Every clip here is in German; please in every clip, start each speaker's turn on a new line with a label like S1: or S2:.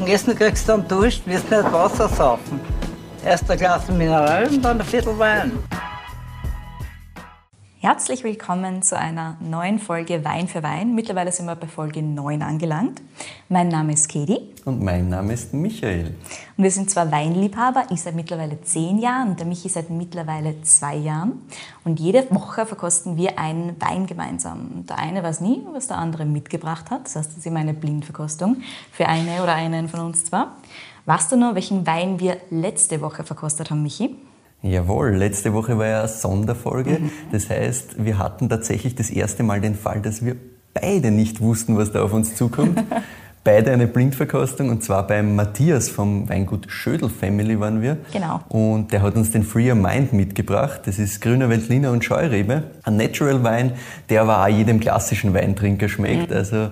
S1: dem Essen kriegst du dann Dusch, wirst nicht Wasser saufen. Erst ein Glas Mineral und dann ein Viertel Wein.
S2: Herzlich willkommen zu einer neuen Folge Wein für Wein. Mittlerweile sind wir bei Folge 9 angelangt. Mein Name ist Katie.
S3: Und mein Name ist Michael.
S2: Und wir sind zwar Weinliebhaber, ich seit mittlerweile 10 Jahren und der Michi seit mittlerweile 2 Jahren. Und jede Woche verkosten wir einen Wein gemeinsam. Der eine weiß nie, was der andere mitgebracht hat. Das heißt, das ist immer eine Blindverkostung für eine oder einen von uns zwar. Weißt du noch, welchen Wein wir letzte Woche verkostet haben, Michi?
S3: Jawohl, letzte Woche war ja eine Sonderfolge. Mhm. Das heißt, wir hatten tatsächlich das erste Mal den Fall, dass wir beide nicht wussten, was da auf uns zukommt. beide eine Blindverkostung und zwar beim Matthias vom Weingut Schödel Family waren wir.
S2: Genau.
S3: Und der hat uns den Freer Mind mitgebracht. Das ist grüner Veltliner und Scheurebe. Ein Natural Wein, der aber auch jedem klassischen Weintrinker schmeckt. Mhm. Also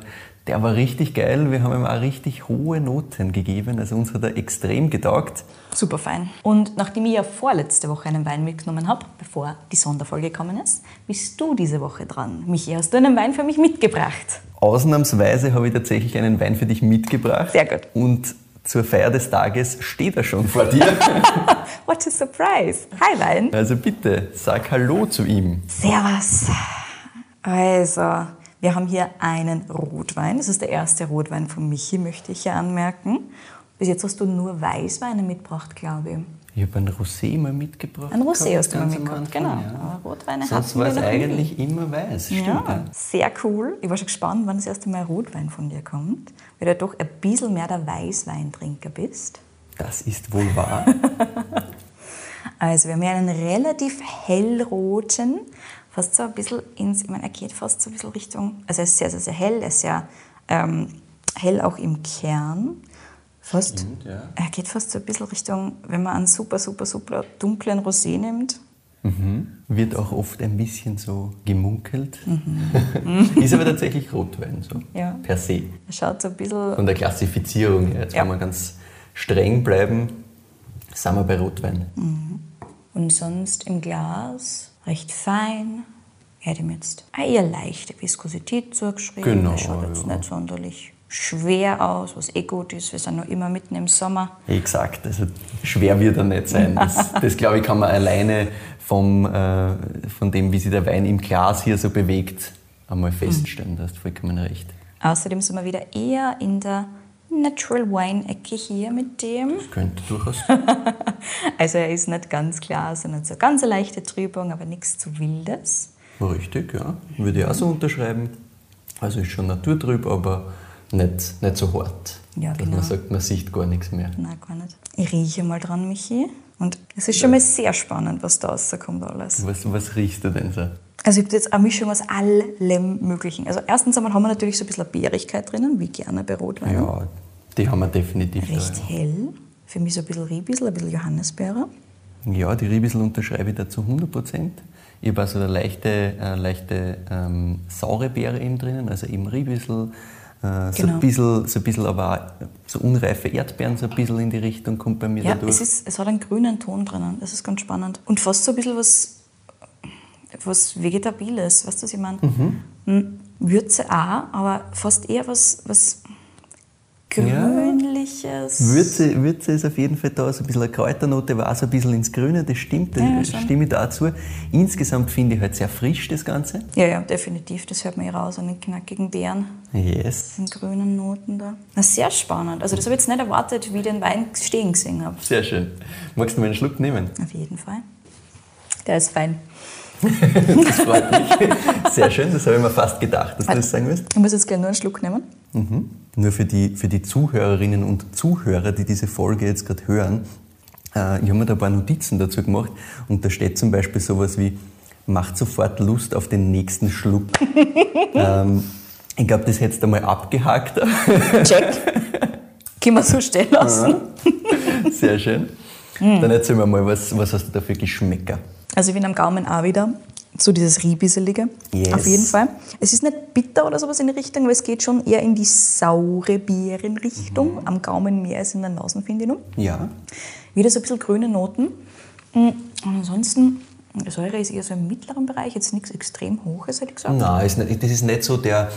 S3: der war richtig geil. Wir haben ihm auch richtig hohe Noten gegeben. Also uns hat er extrem getaugt.
S2: Super fein. Und nachdem ich ja vorletzte Woche einen Wein mitgenommen habe, bevor die Sonderfolge gekommen ist, bist du diese Woche dran. Michi, hast du einen Wein für mich mitgebracht?
S3: Ausnahmsweise habe ich tatsächlich einen Wein für dich mitgebracht.
S2: Sehr gut.
S3: Und zur Feier des Tages steht er schon vor dir.
S2: What a surprise. Hi Wein.
S3: Also bitte, sag Hallo zu ihm.
S2: Servus. Also, wir haben hier einen Rotwein. Das ist der erste Rotwein von Michi, möchte ich ja anmerken. Bis jetzt hast du nur Weißweine mitgebracht, glaube ich.
S3: Ich habe ein Rosé mal mitgebracht.
S2: Ein Rosé hast du mal mitgebracht, genau. Ja.
S3: Rotweine Sonst war es eigentlich nie. immer weiß, stimmt. Ja,
S2: sehr cool. Ich war schon gespannt, wann das erste Mal Rotwein von dir kommt, weil du doch ein bisschen mehr der Weißweintrinker bist.
S3: Das ist wohl wahr.
S2: also wir haben hier einen relativ hellroten, fast so ein bisschen ins, ich meine, er geht fast so ein bisschen Richtung, also er ist sehr, sehr, sehr hell, er ist sehr ähm, hell auch im Kern. Fast, Stimmt, ja. Er geht fast so ein bisschen Richtung, wenn man einen super, super, super dunklen Rosé nimmt.
S3: Mhm. Wird auch oft ein bisschen so gemunkelt. Mhm. ist aber tatsächlich Rotwein, so
S2: ja.
S3: per se.
S2: Er schaut so ein bisschen.
S3: Von der Klassifizierung her, jetzt ja. kann man ganz streng bleiben, sind wir bei Rotwein.
S2: Mhm. Und sonst im Glas recht fein. Er hat ihm jetzt eine eher leichte Viskosität zugeschrieben.
S3: Genau.
S2: Er schaut jetzt ja. nicht sonderlich schwer aus, was eh gut ist. Wir sind noch immer mitten im Sommer.
S3: Exakt, also schwer wird er nicht sein. Das, das glaube ich, kann man alleine vom, äh, von dem, wie sich der Wein im Glas hier so bewegt, einmal feststellen. Da hast du vollkommen recht.
S2: Außerdem sind wir wieder eher in der Natural Wine-Ecke hier mit dem.
S3: Das könnte durchaus.
S2: also er ist nicht ganz klar, sondern so ganz eine leichte Trübung, aber nichts zu Wildes.
S3: Richtig, ja. Würde ich auch so unterschreiben. Also ist schon naturtrüb, aber nicht, nicht so hart.
S2: Ja,
S3: dass
S2: genau.
S3: man sagt, man sieht gar nichts mehr.
S2: Nein, gar nicht. Ich rieche mal dran, Michi. Und es ist schon mal sehr spannend, was da rauskommt alles.
S3: Was, was riechst du denn so?
S2: Also ich habe jetzt eine Mischung aus allem Möglichen. Also erstens einmal haben wir natürlich so ein bisschen eine Bärigkeit drinnen, wie gerne bei Rotwein.
S3: Ja, die haben wir definitiv
S2: Recht
S3: da, ja.
S2: hell. Für mich so ein bisschen Riebissel, ein bisschen Johannisbeere.
S3: Ja, die Riebissel unterschreibe ich da zu 100 Prozent. Ich habe also eine leichte, eine leichte ähm, saure Beere eben drinnen, also eben Riebissel, äh, so, genau. ein bisschen, so ein bisschen aber auch so unreife Erdbeeren so ein bisschen in die Richtung kommt bei mir
S2: ja,
S3: dadurch.
S2: Es, ist, es hat einen grünen Ton drinnen, das ist ganz spannend. Und fast so ein bisschen was, was Vegetabiles, weißt du, was ich meine? Mhm. Würze auch, aber fast eher was, was Grünliches.
S3: Ja. Würze, Würze ist auf jeden Fall da, so ein bisschen eine Kräuternote war auch so ein bisschen ins Grüne, das stimmt, das
S2: ja,
S3: stimme ich dazu. Insgesamt finde ich halt sehr frisch das Ganze.
S2: Ja, ja, definitiv, das hört man eh raus an den knackigen Beeren.
S3: Yes.
S2: Den grünen Noten da. Na, sehr spannend. Also das habe ich jetzt nicht erwartet, wie ich den Wein stehen gesehen habe.
S3: Sehr schön. Magst du mal einen Schluck nehmen?
S2: Auf jeden Fall. Der ist fein.
S3: Das freut mich. Sehr schön, das habe ich mir fast gedacht, dass du das sagen wirst.
S2: Ich muss jetzt gleich nur einen Schluck nehmen.
S3: Mhm. Nur für die, für die Zuhörerinnen und Zuhörer, die diese Folge jetzt gerade hören, äh, ich habe mir da ein paar Notizen dazu gemacht und da steht zum Beispiel sowas wie, macht sofort Lust auf den nächsten Schluck. ähm, ich glaube, das hättest du mal abgehakt.
S2: Check. Können wir so stehen lassen.
S3: Sehr schön. Dann erzähl mir mal, was, was hast du da für Geschmäcker?
S2: Also ich bin am Gaumen auch wieder so dieses Riebisselige.
S3: Yes.
S2: Auf jeden Fall. Es ist nicht bitter oder sowas in die Richtung, aber es geht schon eher in die saure Beerenrichtung. Mhm. Am Gaumen mehr als in der Nasenfindung.
S3: Ja.
S2: Wieder so ein bisschen grüne Noten. Und ansonsten Die Säure ist eher so im mittleren Bereich, jetzt nichts extrem Hohes, hätte ich gesagt.
S3: Nein, ist nicht, das ist nicht so der,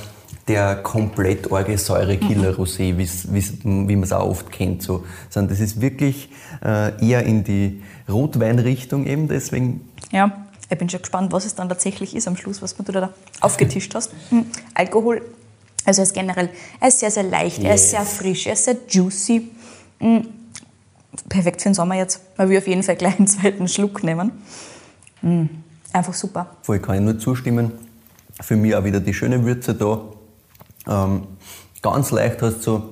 S3: der komplett arge Säurekiller-Rosé, wie's, wie man es auch oft kennt. So. Sondern das ist wirklich äh, eher in die Rotweinrichtung eben, deswegen
S2: Ja, ich bin schon gespannt, was es dann tatsächlich ist am Schluss, was du da aufgetischt hast. Mhm. Alkohol, also er ist generell, er ist sehr, sehr leicht, er ist
S3: Yes.
S2: sehr frisch, er ist sehr juicy. Mhm. Perfekt für den Sommer jetzt, weil wir auf jeden Fall gleich einen zweiten Schluck nehmen. Mhm. Einfach super.
S3: Voll kann ich nur zustimmen. Für mich auch wieder die schöne Würze da. Ähm, ganz leicht hast du so ein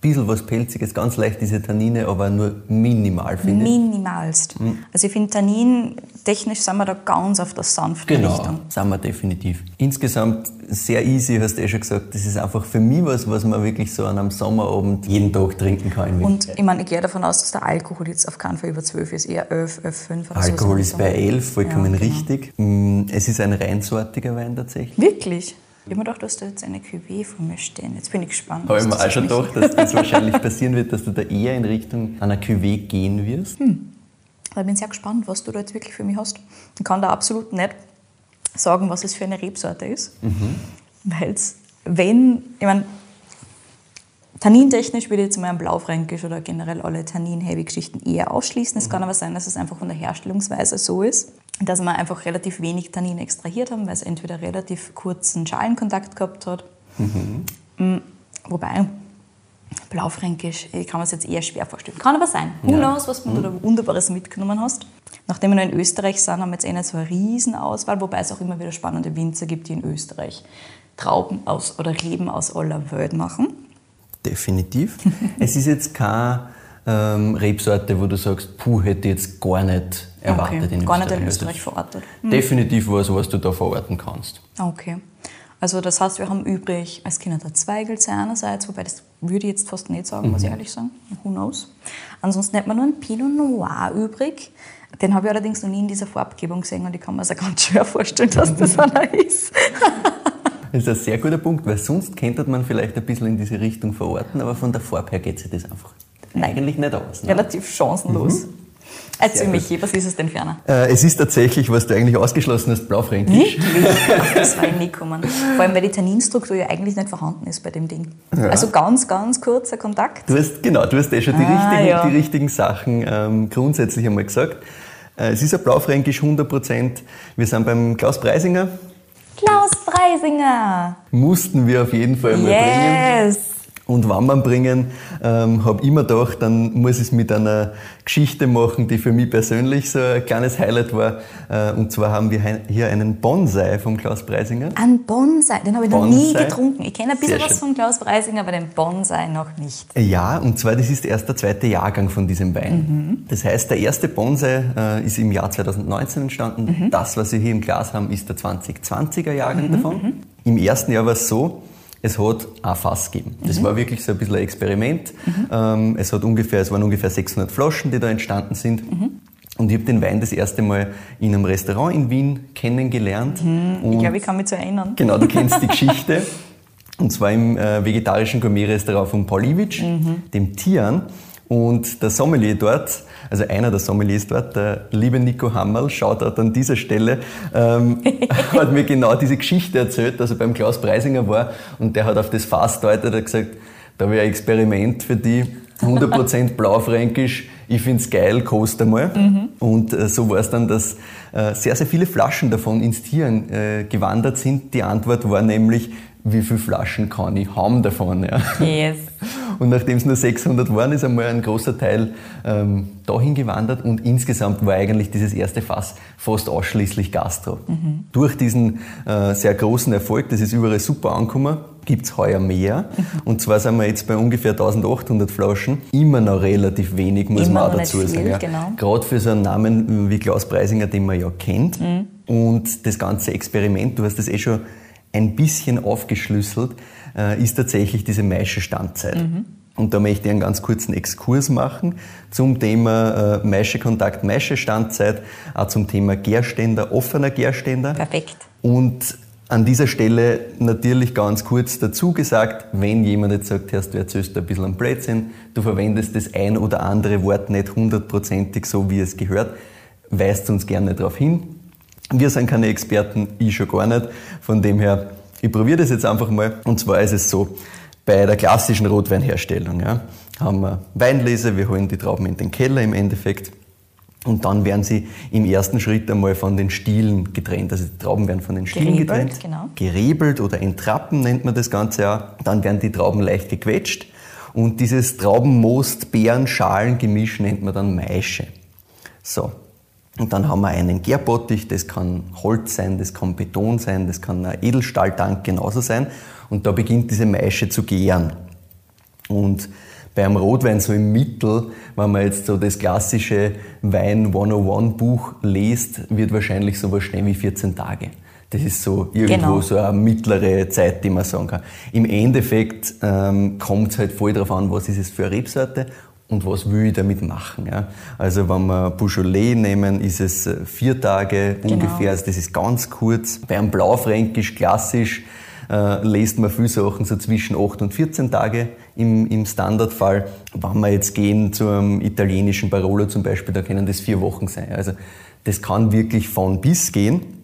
S3: bisschen was Pelziges, ganz leicht diese Tannine, aber nur minimal, finde ich.
S2: Minimalst. Also ich finde, Tannin, technisch sind wir da ganz auf der sanften
S3: Genau,
S2: Richtung.
S3: sind wir definitiv. Insgesamt sehr easy, hast du eh schon gesagt. Das ist einfach für mich was, was man wirklich so an einem Sommerabend jeden Tag trinken kann.
S2: Und ich meine, ich gehe davon aus, dass der Alkohol jetzt auf keinen Fall über 12 ist, eher 11, 11, 5 oder so.
S3: Alkohol ist
S2: so.
S3: bei 11 vollkommen
S2: Ja, genau.
S3: richtig. Mm, Es ist ein reinsortiger Wein tatsächlich.
S2: Wirklich? Ich habe mir gedacht, du hast da jetzt eine Cuvée von mir stehen. Jetzt bin ich gespannt.
S3: Habe ich mir auch schon gedacht, dass das wahrscheinlich passieren wird, dass du da eher in Richtung einer Cuvée gehen wirst.
S2: Aber Ich bin sehr gespannt, was du da jetzt wirklich für mich hast. Ich kann da absolut nicht sagen, was es für eine Rebsorte ist. Weil es, wenn, ich meine, tannintechnisch würde ich jetzt mal ein Blaufränkisch oder generell alle Tannin-Heavy-Geschichten eher ausschließen. Es kann aber sein, dass es einfach von der Herstellungsweise so ist, dass wir einfach relativ wenig Tannin extrahiert haben, weil es entweder relativ kurzen Schalenkontakt gehabt hat. Mm, Wobei, Blaufränkisch, kann mir das jetzt eher schwer vorstellen. Kann aber sein. Who
S3: Ja.
S2: knows, was du da Wunderbares mitgenommen hast. Nachdem wir noch in Österreich sind, haben wir jetzt eh nicht so eine Riesenauswahl, wobei es auch immer wieder spannende Winzer gibt, die in Österreich Trauben aus oder Reben aus aller Welt machen.
S3: Definitiv. es ist jetzt keine ähm, Rebsorte, wo du sagst, puh, hätte ich jetzt gar nicht erwartet in
S2: Gar nicht in Österreich verortet.
S3: Definitiv was, was du da verorten kannst.
S2: Okay. Also das heißt, wir haben übrig als Kinder der Zweigelsee einerseits, wobei das würde ich jetzt fast nicht sagen, muss ich ehrlich sagen. Who knows? Ansonsten hätten wir nur einen Pinot Noir übrig. Den habe ich allerdings noch nie in dieser Farbgebung gesehen und ich kann mir also ganz schwer vorstellen, dass das einer ist.
S3: Das ist ein sehr guter Punkt, weil sonst könnte man vielleicht ein bisschen in diese Richtung verorten, aber von der Farbe her geht sich das einfach eigentlich nicht aus. Ne?
S2: Relativ chancenlos. Erzähl
S3: Sehr
S2: Michi, was ist es denn für einer?
S3: Äh, es ist tatsächlich, was du eigentlich ausgeschlossen hast, Blaufränkisch.
S2: Wirklich? Das war nie gekommen. Vor allem, weil die Tanninstruktur ja eigentlich nicht vorhanden ist bei dem Ding. Also ganz, ganz kurzer Kontakt.
S3: Du hast, genau, du hast eh schon die,
S2: Ah,
S3: richtigen,
S2: ja.
S3: die richtigen Sachen ähm, grundsätzlich einmal gesagt. Äh, es ist ein Blaufränkisch 100%. Wir sind beim Klaus Preisinger.
S2: Klaus Preisinger!
S3: Mussten wir auf jeden Fall mal bringen. Und ihn bringen, ähm, habe ich mir gedacht, dann muss ich es mit einer Geschichte machen, die für mich persönlich so ein kleines Highlight war. Äh, und zwar haben wir hier einen Bonsai vom Klaus Preisinger.
S2: Ein Bonsai, den habe ich noch nie
S3: Bonsai.
S2: getrunken. Ich kenne ein bisschen was von Klaus Preisinger, aber den Bonsai noch nicht.
S3: Ja, und zwar das ist erst der zweite Jahrgang von diesem Wein. Das heißt, der erste Bonsai äh, ist im Jahr 2019 entstanden. Das, was wir hier im Glas haben, ist der 2020er Jahrgang davon. Im ersten Jahr war es so, es hat ein Fass gegeben. Das war wirklich so ein bisschen ein Experiment. Ähm, es, hat ungefähr, es waren ungefähr 600 Flaschen, die da entstanden sind. Und ich habe den Wein das erste Mal in einem Restaurant in Wien kennengelernt.
S2: Ich
S3: Und
S2: glaube, ich kann mich zu erinnern.
S3: Genau, du kennst die Geschichte. Und zwar im äh, vegetarischen Gourmet-Restaurant von Pauliewicz, dem Tian. Und der Sommelier dort, also einer der Sommeliers dort, der liebe Nico Hammerl, Shoutout an dieser Stelle, ähm, hat mir genau diese Geschichte erzählt, dass er beim Klaus Preisinger war und der hat auf das Fass deutet, hat gesagt, da wäre ein Experiment für die, 100% Blaufränkisch, ich find's geil, kost einmal. Und äh, so war es dann, dass äh, sehr, sehr viele Flaschen davon ins Tieren äh, gewandert sind. Die Antwort war nämlich, wie viele Flaschen kann ich haben davon? Ja.
S2: Yes.
S3: Und nachdem es nur 600 waren, ist einmal ein großer Teil ähm, dahin gewandert und insgesamt war eigentlich dieses erste Fass fast ausschließlich Gastro. Durch diesen äh, sehr großen Erfolg, das ist überall super angekommen, gibt's heuer mehr. Und zwar sind wir jetzt bei ungefähr 1800 Flaschen. Immer noch relativ wenig, muss
S2: Immer
S3: man auch dazu sagen. Ja.
S2: genau.
S3: Gerade für so einen Namen wie Klaus Preisinger, den man ja kennt.
S2: Mhm.
S3: Und das ganze Experiment, du hast das eh schon ein bisschen aufgeschlüsselt, äh, ist tatsächlich diese Maische Standzeit. Und da möchte ich einen ganz kurzen Exkurs machen zum Thema äh, Maischekontakt, Maische Standzeit, auch zum Thema Gärständer, offener Gärständer.
S2: Perfekt.
S3: Und an dieser Stelle natürlich ganz kurz dazu gesagt, wenn jemand jetzt sagt, Herr, du erzählst ein bisschen am Blödsinn, du verwendest das ein oder andere Wort nicht hundertprozentig so, wie es gehört, weist uns gerne darauf hin. Wir sind keine Experten, ich schon gar nicht. Von dem her, ich probiere das jetzt einfach mal. Und zwar ist es so, bei der klassischen Rotweinherstellung ja, haben wir Weinlese, wir holen die Trauben in den Keller im Endeffekt. Und dann werden sie im ersten Schritt einmal von den Stielen getrennt. Also die Trauben werden von den Stielen
S2: Gerebelt,
S3: getrennt.
S2: genau.
S3: Gerebelt oder entrappen nennt man das Ganze auch. Dann werden die Trauben leicht gequetscht. Und dieses Traubenmost-Beeren-Schalen-Gemisch nennt man dann Maische. So. Und dann haben wir einen Gärbottich, das kann Holz sein, das kann Beton sein, das kann ein Edelstahltank genauso sein. Und da beginnt diese Maische zu gären. Und beim Rotwein so im Mittel, wenn man jetzt so das klassische Wein 101 Buch liest, wird wahrscheinlich sowas schnell wie 14 Tage. Das ist so irgendwo
S2: Genau.
S3: so eine mittlere Zeit, die man sagen kann. Im Endeffekt ähm, kommt es halt voll darauf an, was ist es für eine Rebsorte und was will ich damit machen. Ja? Also wenn wir Beaujolais nehmen, ist es äh, vier Tage
S2: Genau.
S3: ungefähr, also das ist ganz kurz. Beim Blaufränkisch klassisch äh, lest man viele Sachen so zwischen 8 und 14 Tage im, im Standardfall. Wenn wir jetzt gehen zu einem italienischen Barolo zum Beispiel, da können das vier Wochen sein. Also das kann wirklich von bis gehen.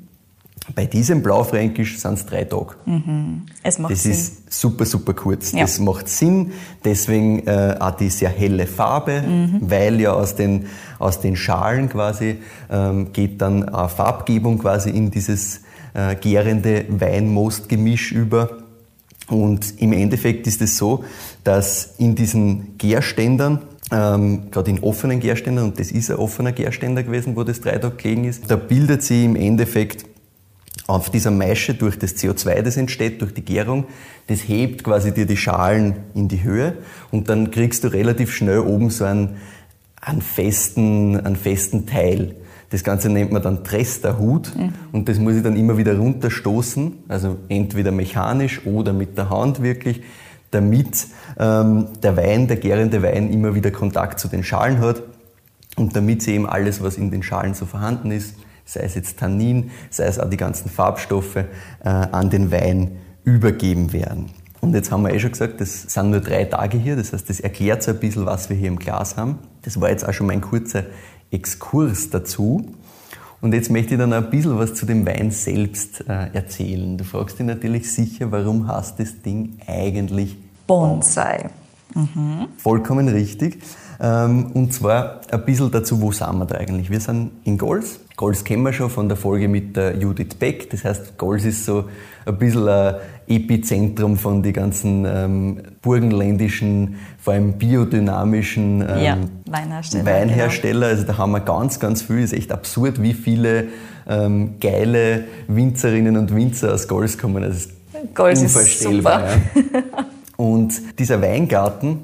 S3: Bei diesem Blaufränkisch sind es drei Tage.
S2: Es macht
S3: Das
S2: Sinn.
S3: ist super, super kurz.
S2: Ja.
S3: Das macht Sinn. Deswegen äh, auch die sehr helle Farbe,
S2: Mhm.
S3: weil ja aus den, aus den Schalen quasi ähm, geht dann eine Farbgebung quasi in dieses äh, gärende Weinmostgemisch über. Und im Endeffekt ist es so, dass in diesen Gärständern, ähm, gerade in offenen Gärständern, und das ist ein offener Gärständer gewesen, wo das drei Tage gelegen ist, da bildet sie im Endeffekt auf dieser Maische durch das CO2, das entsteht, durch die Gärung, das hebt quasi dir die Schalen in die Höhe und dann kriegst du relativ schnell oben so einen, einen, festen, einen festen Teil. Das Ganze nennt man dann Tresterhut und das muss ich dann immer wieder runterstoßen, also entweder mechanisch oder mit der Hand wirklich, damit ähm, der Wein, der gärende Wein immer wieder Kontakt zu den Schalen hat und damit sie eben alles, was in den Schalen so vorhanden ist, sei es jetzt Tannin, sei es auch die ganzen Farbstoffe, äh, an den Wein übergeben werden. Und jetzt haben wir eh schon gesagt, das sind nur drei Tage hier, das heißt, das erklärt so ein bisschen, was wir hier im Glas haben. Das war jetzt auch schon mein kurzer Exkurs dazu. Und jetzt möchte ich dann ein bisschen was zu dem Wein selbst äh, erzählen. Du fragst dich natürlich sicher, warum heißt das Ding eigentlich
S2: Bonsai.
S3: Vollkommen richtig. Ähm, Und zwar ein bisschen dazu, wo sind wir da eigentlich? Wir sind in Gols. Gols kennen wir schon von der Folge mit der Judith Beck. Das heißt, Gols ist so ein bisschen ein Epizentrum von den ganzen ähm, burgenländischen, vor allem biodynamischen ähm,
S2: Ja, Weinhersteller,
S3: Weinhersteller. Also da haben wir ganz, ganz viel. ist echt absurd, wie viele ähm, geile Winzerinnen und Winzer aus Gols kommen. Also,
S2: Gols ist super.
S3: Ja. Und dieser Weingarten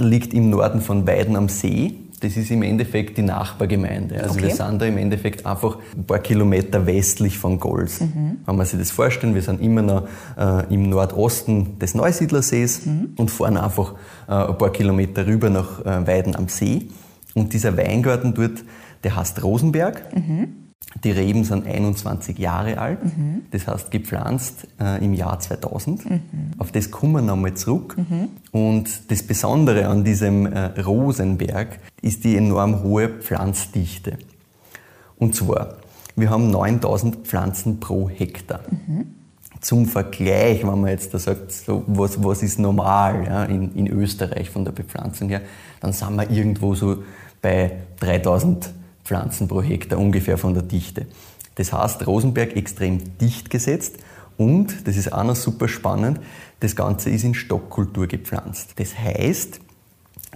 S3: liegt im Norden von Weiden am See. Das ist im Endeffekt die Nachbargemeinde. Also
S2: Okay.
S3: wir sind da im Endeffekt einfach ein paar Kilometer westlich von Gols. Wenn man sich das vorstellen, wir sind immer noch äh, im Nordosten des Neusiedlersees und fahren einfach äh, ein paar Kilometer rüber nach äh, Weiden am See. Und dieser Weingarten dort, der heißt Rosenberg. Die Reben sind 21 Jahre alt, das heißt gepflanzt äh, im Jahr 2000. Auf das kommen wir nochmal zurück. Und das Besondere an diesem äh, Rosenberg ist die enorm hohe Pflanzdichte. Und zwar, wir haben 9000 Pflanzen pro Hektar. Zum Vergleich, wenn man jetzt da sagt, so, was, was ist normal ja, in, in Österreich von der Bepflanzung her, dann sind wir irgendwo so bei 3000 Pflanzen pro Hektar ungefähr von der Dichte. Das heißt, Rosenberg extrem dicht gesetzt und, das ist auch noch super spannend, das Ganze ist in Stockkultur gepflanzt. Das heißt,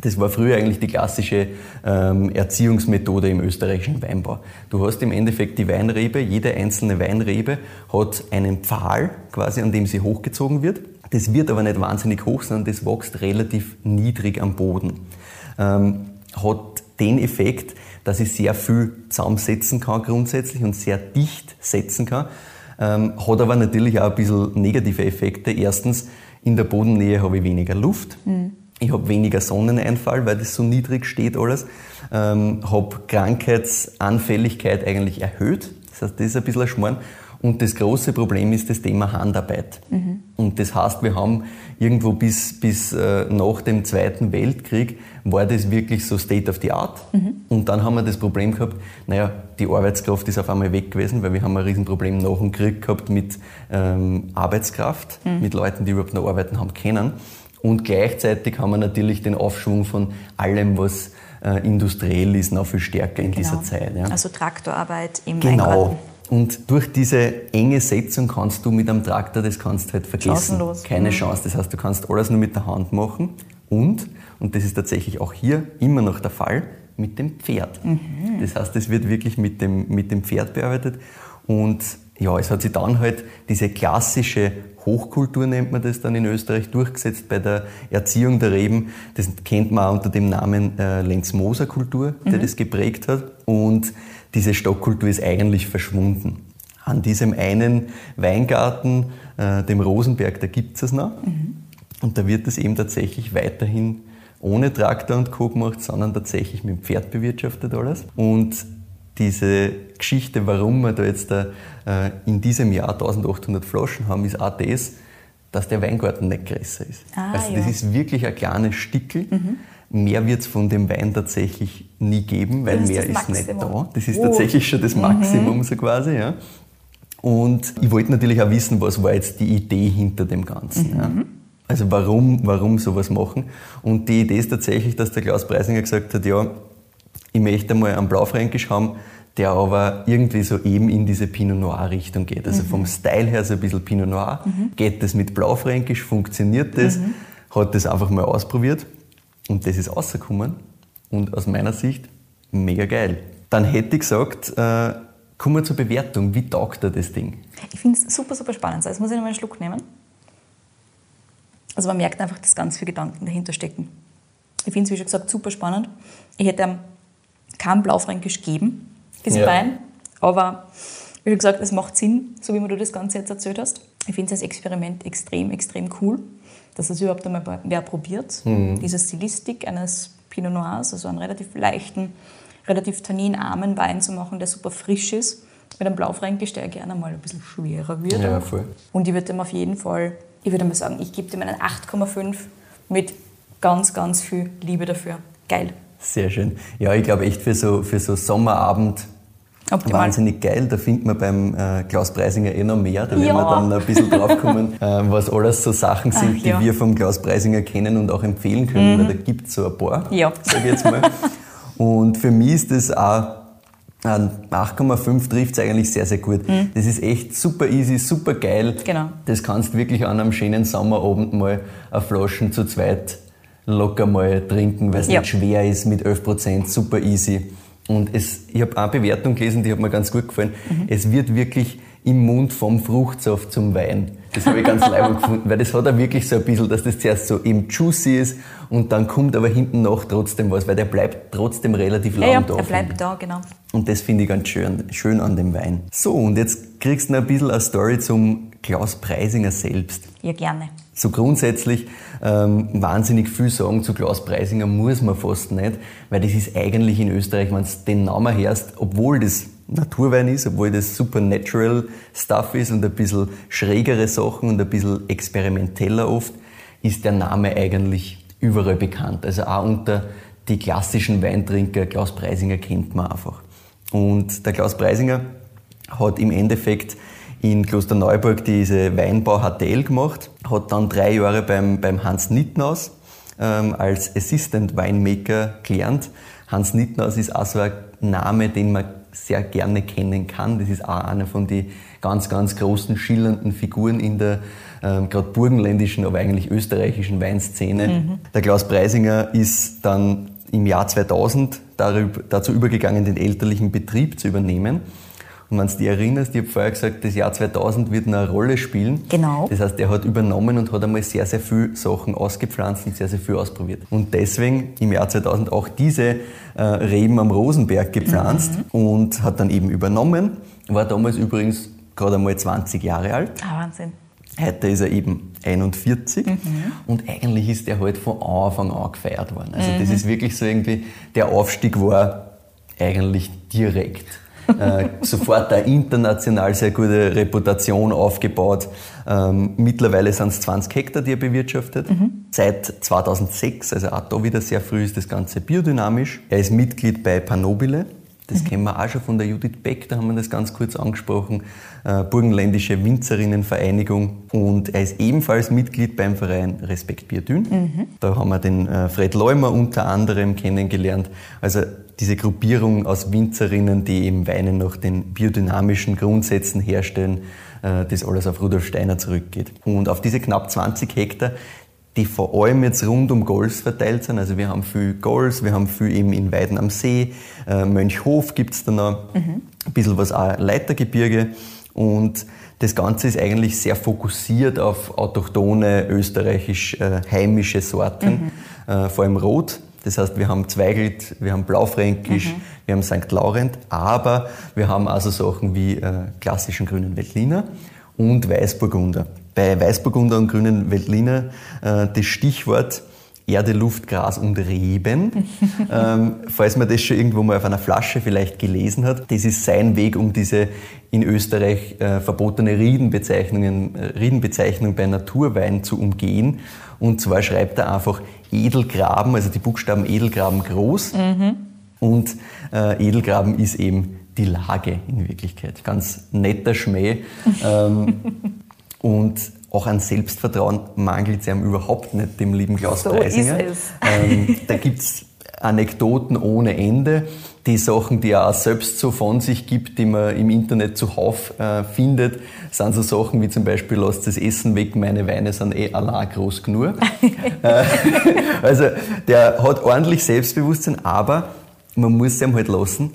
S3: das war früher eigentlich die klassische ähm, Erziehungsmethode im österreichischen Weinbau. Du hast im Endeffekt die Weinrebe, jede einzelne Weinrebe hat einen Pfahl quasi, an dem sie hochgezogen wird. Das wird aber nicht wahnsinnig hoch, sondern das wächst relativ niedrig am Boden. Ähm, hat den Effekt, dass ich sehr viel zusammensetzen kann grundsätzlich und sehr dicht setzen kann. Ähm, hat aber natürlich auch ein bisschen negative Effekte. Erstens, in der Bodennähe habe ich weniger Luft. Ich habe weniger Sonneneinfall, weil das so niedrig steht alles. Ähm, habe Krankheitsanfälligkeit eigentlich erhöht. Das heißt, das ist ein bisschen ein Schmarrn. Und das große Problem ist das Thema Handarbeit. Mhm. Und das heißt, wir haben irgendwo bis, bis äh, nach dem Zweiten Weltkrieg war das wirklich so State of the Art. Mhm. Und dann haben wir das Problem gehabt, naja, die Arbeitskraft ist auf einmal weg gewesen, weil wir haben ein Riesenproblem nach dem Krieg gehabt mit ähm, Arbeitskraft, mhm. mit Leuten, die überhaupt noch arbeiten haben können. Und gleichzeitig haben wir natürlich den Aufschwung von allem, was äh, industriell ist, noch viel stärker in genau. dieser Zeit.
S2: Ja. Also Traktorarbeit im
S3: genau. Weingarten. Und durch diese enge Setzung kannst du mit einem Traktor, das kannst du halt vergessen.
S2: Chancenlos.
S3: Keine mhm. Chance. Das heißt, du kannst alles nur mit der Hand machen und, und das ist tatsächlich auch hier immer noch der Fall, mit dem Pferd. Mhm. Das heißt, es wird wirklich mit dem, mit dem Pferd bearbeitet und ja, es hat sich dann halt diese klassische Hochkultur, nennt man das dann in Österreich, durchgesetzt bei der Erziehung der Reben. Das kennt man auch unter dem Namen äh, Lenz-Moser-Kultur, der mhm. das geprägt hat. Und diese Stockkultur ist eigentlich verschwunden. An diesem einen Weingarten, äh, dem Rosenberg, da gibt es es noch. Mhm. Und da wird es eben tatsächlich weiterhin ohne Traktor und Co. gemacht, sondern tatsächlich mit dem Pferd bewirtschaftet alles. Und diese Geschichte, warum wir da jetzt da, äh, in diesem Jahr 1800 Flaschen haben, ist auch das, dass der Weingarten nicht größer ist. Ah, also das ja. ist wirklich ein kleines Stickel. Mhm. Mehr wird es von dem Wein tatsächlich nie geben, weil mehr ist, ist nicht da. Das ist oh. tatsächlich schon das Maximum, mhm. so quasi. Ja. Und ich wollte natürlich auch wissen, was war jetzt die Idee hinter dem Ganzen. Mhm. Ja. Also warum, warum sowas machen? Und die Idee ist tatsächlich, dass der Klaus Preisinger gesagt hat, ja, ich möchte mal einen Blaufränkisch haben, der aber irgendwie so eben in diese Pinot Noir Richtung geht. Also mhm. vom Style her so ein bisschen Pinot Noir. Mhm. Geht das mit Blaufränkisch? Funktioniert das? Mhm. Hat das einfach mal ausprobiert und das ist rausgekommen und aus meiner Sicht mega geil. Dann hätte ich gesagt, äh, kommen wir zur Bewertung. Wie taugt er das Ding?
S2: Ich finde es super, super spannend. Also jetzt muss ich noch mal einen Schluck nehmen. Also man merkt einfach, dass ganz viele Gedanken dahinter stecken. Ich finde es, wie schon gesagt, super spannend. Ich hätte ihm kein Blaufränkisch geben, diesen ja. Wein. Aber wie schon gesagt, es macht Sinn, so wie du das Ganze jetzt erzählt hast. Ich finde es als Experiment extrem, extrem cool dass es überhaupt einmal wer probiert. Mhm. Diese Stilistik eines Pinot Noirs, also einen relativ leichten, relativ tanninarmen Wein zu machen, der super frisch ist, mit einem Blaufränkisch, der gerne mal ein bisschen schwerer wird.
S3: Ja, voll.
S2: Und ich würde ihm auf jeden Fall, ich würde mal sagen, ich gebe ihm einen 8,5 mit ganz, ganz viel Liebe dafür. Geil.
S3: Sehr schön. Ja, ich glaube echt für so, für so Sommerabend Optimal. Wahnsinnig geil, da findet man beim äh, Klaus Preisinger eh noch mehr. Da werden ja. wir dann ein bisschen draufkommen, äh, was alles so Sachen sind, Ach, die ja. wir vom Klaus Preisinger kennen und auch empfehlen können, mhm. weil da gibt es so ein paar, ja. sage ich jetzt mal. Und für mich ist das auch 8,5 trifft es eigentlich sehr, sehr gut. Mhm. Das ist echt super easy, super geil.
S2: Genau.
S3: Das kannst du wirklich an einem schönen Sommerabend mal eine Flaschen zu zweit locker mal trinken, weil es ja. nicht schwer ist mit 11%, super easy. Und es, ich habe eine Bewertung gelesen, die hat mir ganz gut gefallen. Mhm. Es wird wirklich im Mund vom Fruchtsaft zum Wein. Das habe ich ganz leibend gefunden, weil das hat er wirklich so ein bisschen, dass das zuerst so eben juicy ist und dann kommt aber hinten noch trotzdem was, weil der bleibt trotzdem relativ lang
S2: ja, ja,
S3: da.
S2: er bleibt da, genau.
S3: Und das finde ich ganz schön, schön an dem Wein. So, und jetzt kriegst du noch ein bisschen eine Story zum Klaus Preisinger selbst.
S2: Ja, gerne.
S3: So grundsätzlich ähm, wahnsinnig viel sagen zu Klaus Preisinger muss man fast nicht, weil das ist eigentlich in Österreich, wenn du den Namen hörst, obwohl das Naturwein ist, obwohl das supernatural Stuff ist und ein bisschen schrägere Sachen und ein bisschen experimenteller oft, ist der Name eigentlich überall bekannt. Also auch unter die klassischen Weintrinker, Klaus Preisinger kennt man einfach. Und der Klaus Preisinger hat im Endeffekt in Klosterneuburg diese Weinbau HTL gemacht, hat dann drei Jahre beim, beim Hans Nittnaus ähm, als Assistant Winemaker gelernt. Hans Nittnaus ist auch so ein Name, den man sehr gerne kennen kann. Das ist auch einer von den ganz, ganz großen, schillernden Figuren in der ähm, gerade burgenländischen, aber eigentlich österreichischen Weinszene. Mhm. Der Klaus Preisinger ist dann im Jahr 2000 darüber, dazu übergegangen, den elterlichen Betrieb zu übernehmen und wenn du dich erinnerst, ich habe vorher gesagt, das Jahr 2000 wird eine Rolle spielen.
S2: Genau.
S3: Das heißt, er hat übernommen und hat einmal sehr, sehr viele Sachen ausgepflanzt und sehr, sehr viel ausprobiert. Und deswegen im Jahr 2000 auch diese äh, Reben am Rosenberg gepflanzt mhm. und hat dann eben übernommen. War damals übrigens gerade einmal 20 Jahre alt.
S2: Ah, Wahnsinn.
S3: Heute ist er eben 41 mhm. und eigentlich ist er halt von Anfang an gefeiert worden. Also mhm. das ist wirklich so irgendwie, der Aufstieg war eigentlich direkt. Äh, sofort eine international sehr gute Reputation aufgebaut. Ähm, mittlerweile sind es 20 Hektar, die er bewirtschaftet. Mhm. Seit 2006, also auch da wieder sehr früh, ist das Ganze biodynamisch. Er ist Mitglied bei Panobile. Das mhm. kennen wir auch schon von der Judith Beck, da haben wir das ganz kurz angesprochen. Äh, Burgenländische Winzerinnenvereinigung. Und er ist ebenfalls Mitglied beim Verein Respekt Bierdün. Mhm. Da haben wir den äh, Fred Leumer unter anderem kennengelernt. Also diese Gruppierung aus Winzerinnen, die eben Weine nach den biodynamischen Grundsätzen herstellen, äh, das alles auf Rudolf Steiner zurückgeht. Und auf diese knapp 20 Hektar die vor allem jetzt rund um Gols verteilt sind. Also wir haben viel Gols, wir haben viel eben in Weiden am See, äh, Mönchhof gibt es da noch, mhm. ein bisschen was auch Leitergebirge und das Ganze ist eigentlich sehr fokussiert auf autochthone, österreichisch äh, heimische Sorten, mhm. vor allem Rot. Das heißt, wir haben Zweigelt, wir haben Blaufränkisch, mhm. wir haben St. Laurent, aber wir haben also Sachen wie äh, klassischen grünen Veltliner und Weißburgunder. Bei Weißburgunder und grünen Veltliner äh, das Stichwort Erde, Luft, Gras und Reben. ähm, falls man das schon irgendwo mal auf einer Flasche vielleicht gelesen hat, das ist sein Weg, um diese in Österreich äh, verbotene Riedenbezeichnungen, äh, Riedenbezeichnung bei Naturwein zu umgehen. Und zwar schreibt er einfach Edelgraben, also die Buchstaben Edelgraben groß. Mhm. Und äh, Edelgraben ist eben die Lage in Wirklichkeit. Ganz netter Schmäh. ähm, und auch an Selbstvertrauen mangelt es einem überhaupt nicht, dem lieben Klaus so Preisinger. Ist es. Ähm, da gibt es Anekdoten ohne Ende. Die Sachen, die er auch selbst so von sich gibt, die man im Internet zuhauf äh, findet, sind so Sachen wie zum Beispiel, lasst das Essen weg, meine Weine sind eh allein groß genug. äh, also der hat ordentlich Selbstbewusstsein, aber man muss es ihm halt lassen,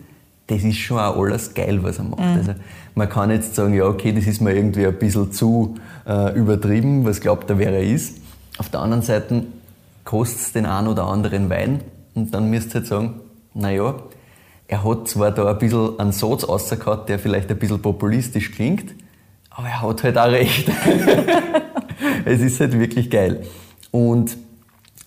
S3: das ist schon auch alles geil, was er macht. Mhm. Also man kann jetzt sagen, ja okay, das ist mir irgendwie ein bisschen zu äh, übertrieben, was glaubt er, wer er ist. Auf der anderen Seite kostet es den einen oder anderen Wein und dann müsst ihr halt sagen, naja, er hat zwar da ein bisschen einen Satz rausgehauen, der vielleicht ein bisschen populistisch klingt, aber er hat halt auch recht. es ist halt wirklich geil. Und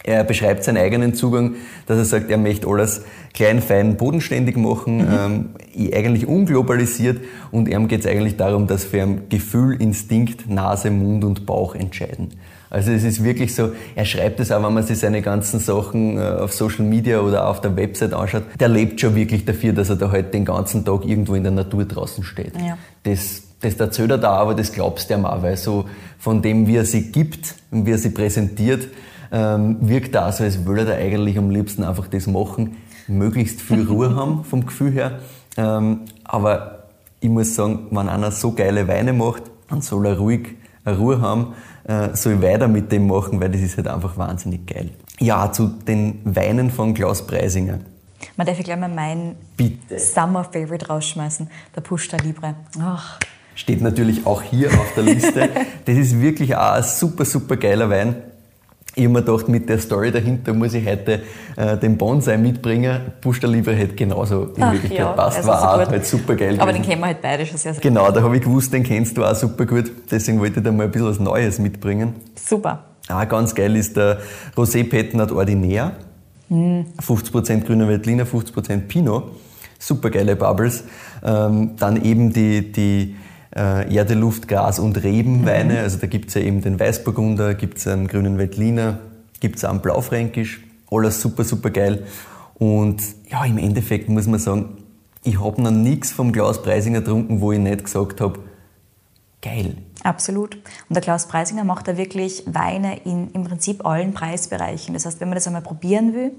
S3: er beschreibt seinen eigenen Zugang, dass er sagt, er möchte alles klein, fein, bodenständig machen, mhm. ähm, eigentlich unglobalisiert und ihm geht es eigentlich darum, dass ein Gefühl, Instinkt, Nase, Mund und Bauch entscheiden. Also es ist wirklich so, er schreibt es auch, wenn man sich seine ganzen Sachen äh, auf Social Media oder auf der Website anschaut, der lebt schon wirklich dafür, dass er da halt den ganzen Tag irgendwo in der Natur draußen steht. Ja. Das, das erzählt er da, aber das glaubst du ihm auch, weil so von dem, wie er sie gibt und wie er sie präsentiert, ähm, wirkt da so, als würde er eigentlich am liebsten einfach das machen, möglichst viel Ruhe haben vom Gefühl her. Ähm, aber ich muss sagen, wenn einer so geile Weine macht, dann soll er ruhig eine Ruhe haben, äh, soll weiter mit dem machen, weil das ist halt einfach wahnsinnig geil. Ja, zu den Weinen von Klaus Preisinger.
S2: Man darf ja gleich mal mein Bitte. Summer Favorite rausschmeißen, der Pushta Libre. Ach.
S3: Steht natürlich auch hier auf der Liste. das ist wirklich auch ein super, super geiler Wein. Ich habe mir gedacht, mit der Story dahinter muss ich heute äh, den Bonsai mitbringen. Buster Libre hätte genauso in Ach, Wirklichkeit ja, passt, war auch halt super geil.
S2: Aber den kennen wir halt beide schon sehr, sehr
S3: Genau, da habe ich gewusst, den kennst du auch super gut. Deswegen wollte ich da mal ein bisschen was Neues mitbringen.
S2: Super.
S3: Auch ganz geil ist der Rosé Petnat Ordinaire. Mm. 50% grüner Veltliner, 50% Pinot. Super geile Bubbles. Ähm, dann eben die, die äh, Erde, Luft, Gras und Rebenweine. Mhm. Also da gibt es ja eben den Weißburgunder, gibt es einen grünen Veltliner, gibt es auch einen Blaufränkisch. Alles super, super geil. Und ja, im Endeffekt muss man sagen, ich habe noch nichts vom Klaus Preisinger getrunken, wo ich nicht gesagt habe, geil.
S2: Absolut. Und der Klaus Preisinger macht da wirklich Weine in im Prinzip allen Preisbereichen. Das heißt, wenn man das einmal probieren will,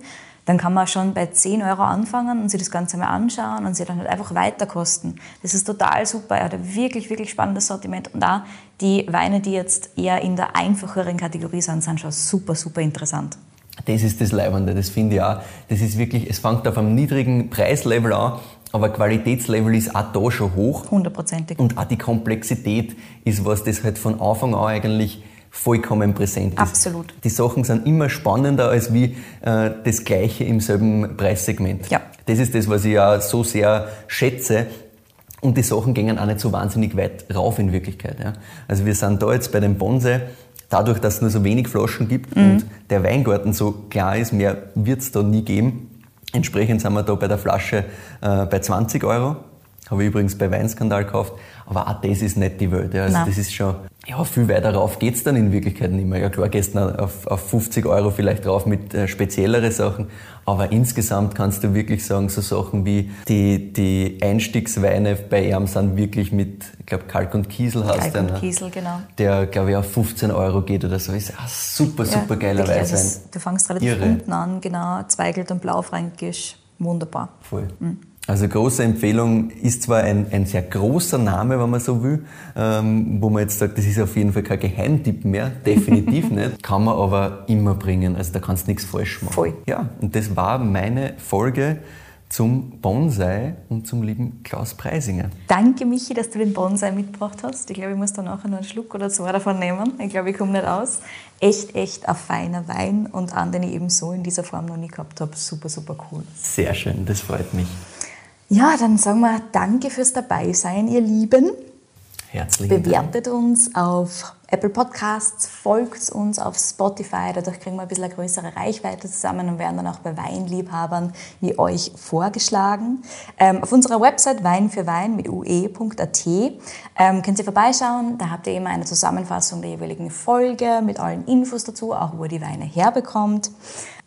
S2: dann kann man schon bei 10 Euro anfangen und sich das Ganze mal anschauen und sich dann halt einfach weiterkosten. Das ist total super. Er hat ein wirklich, wirklich spannendes Sortiment. Und auch die Weine, die jetzt eher in der einfacheren Kategorie sind, sind schon super, super interessant.
S3: Das ist das Leibende, das finde ich auch. Das ist wirklich, es fängt auf einem niedrigen Preislevel an, aber Qualitätslevel ist auch da schon hoch.
S2: Hundertprozentig.
S3: Und auch die Komplexität ist was, das halt von Anfang an eigentlich vollkommen präsent ist.
S2: Absolut.
S3: Die Sachen sind immer spannender als wie äh, das Gleiche im selben Preissegment.
S2: Ja.
S3: Das ist das, was ich ja so sehr schätze. Und die Sachen gehen auch nicht so wahnsinnig weit rauf in Wirklichkeit. Ja. Also wir sind da jetzt bei dem Bonsai, dadurch, dass es nur so wenig Flaschen gibt mhm. und der Weingarten so klar ist, mehr wird es da nie geben. Entsprechend sind wir da bei der Flasche äh, bei 20 Euro. Habe ich übrigens bei Weinskandal gekauft. Aber auch das ist nicht die Welt. Ja. Also
S2: Nein.
S3: das ist schon, ja, viel weiter rauf geht's dann in Wirklichkeit nicht mehr. Ja klar, gestern auf, auf 50 Euro vielleicht drauf mit äh, speziellere Sachen. Aber insgesamt kannst du wirklich sagen, so Sachen wie die, die Einstiegsweine bei ihm sind wirklich mit, ich glaube, Kalk und Kiesel heißt
S2: Kalk
S3: der.
S2: und
S3: ne?
S2: Kiesel, genau.
S3: Der, glaube ich, auf 15 Euro geht oder so. Ist ein super, super geiler
S2: wirklich, also
S3: Weißwein.
S2: es- Du fängst relativ
S3: Irre.
S2: unten an, genau, Zweigelt und Blaufränkisch, wunderbar.
S3: Voll. Also große Empfehlung ist zwar ein, ein sehr großer Name, wenn man so will, ähm, wo man jetzt sagt, das ist auf jeden Fall kein Geheimtipp mehr, definitiv nicht, kann man aber immer bringen, also da kannst du nichts falsch machen.
S2: Voll.
S3: Ja, und das war meine Folge zum Bonsai und zum lieben Klaus Preisinger.
S2: Danke, Michi, dass du den Bonsai mitgebracht hast. Ich glaube, ich muss da nachher noch einen Schluck oder zwei davon nehmen. Ich glaube, ich komme nicht aus. Echt, echt ein feiner Wein und einen, den ich eben so in dieser Form noch nie gehabt habe. Super, super cool.
S3: Sehr schön, das freut mich.
S2: Ja, dann sagen wir Danke fürs Dabeisein, ihr Lieben.
S3: Herzlichen Dank.
S2: Bewertet uns auf Apple Podcasts, folgt uns auf Spotify, dadurch kriegen wir ein bisschen eine größere Reichweite zusammen und werden dann auch bei Weinliebhabern wie euch vorgeschlagen. Ähm, auf unserer Website Wein für Wein mit ue.at ähm, könnt ihr vorbeischauen. Da habt ihr immer eine Zusammenfassung der jeweiligen Folge mit allen Infos dazu, auch wo ihr die Weine herbekommt.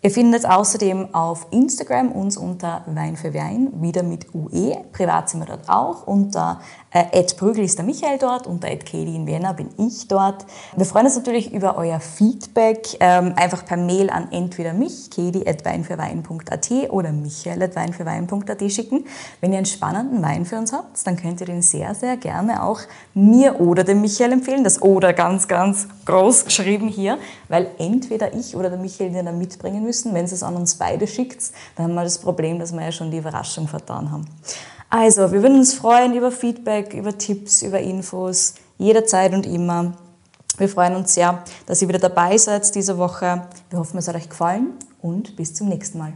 S2: Ihr findet außerdem auf Instagram uns unter Wein für Wein, wieder mit UE. Privat sind wir dort auch. Unter äh, Brügel ist der Michael dort, unter Katie in Vienna bin ich dort. Wir freuen uns natürlich über euer Feedback. Ähm, einfach per Mail an entweder mich, kedi.weinfürwein.at oder michael.weinfürwein.at schicken. Wenn ihr einen spannenden Wein für uns habt, dann könnt ihr den sehr, sehr gerne auch mir oder dem Michael empfehlen. Das oder ganz, ganz groß geschrieben hier, weil entweder ich oder der Michael den dann mitbringen müssen. Wenn ihr es an uns beide schickt, dann haben wir das Problem, dass wir ja schon die Überraschung vertan haben. Also, wir würden uns freuen über Feedback, über Tipps, über Infos, jederzeit und immer. Wir freuen uns sehr, dass ihr wieder dabei seid diese Woche. Wir hoffen, es hat euch gefallen und bis zum nächsten Mal.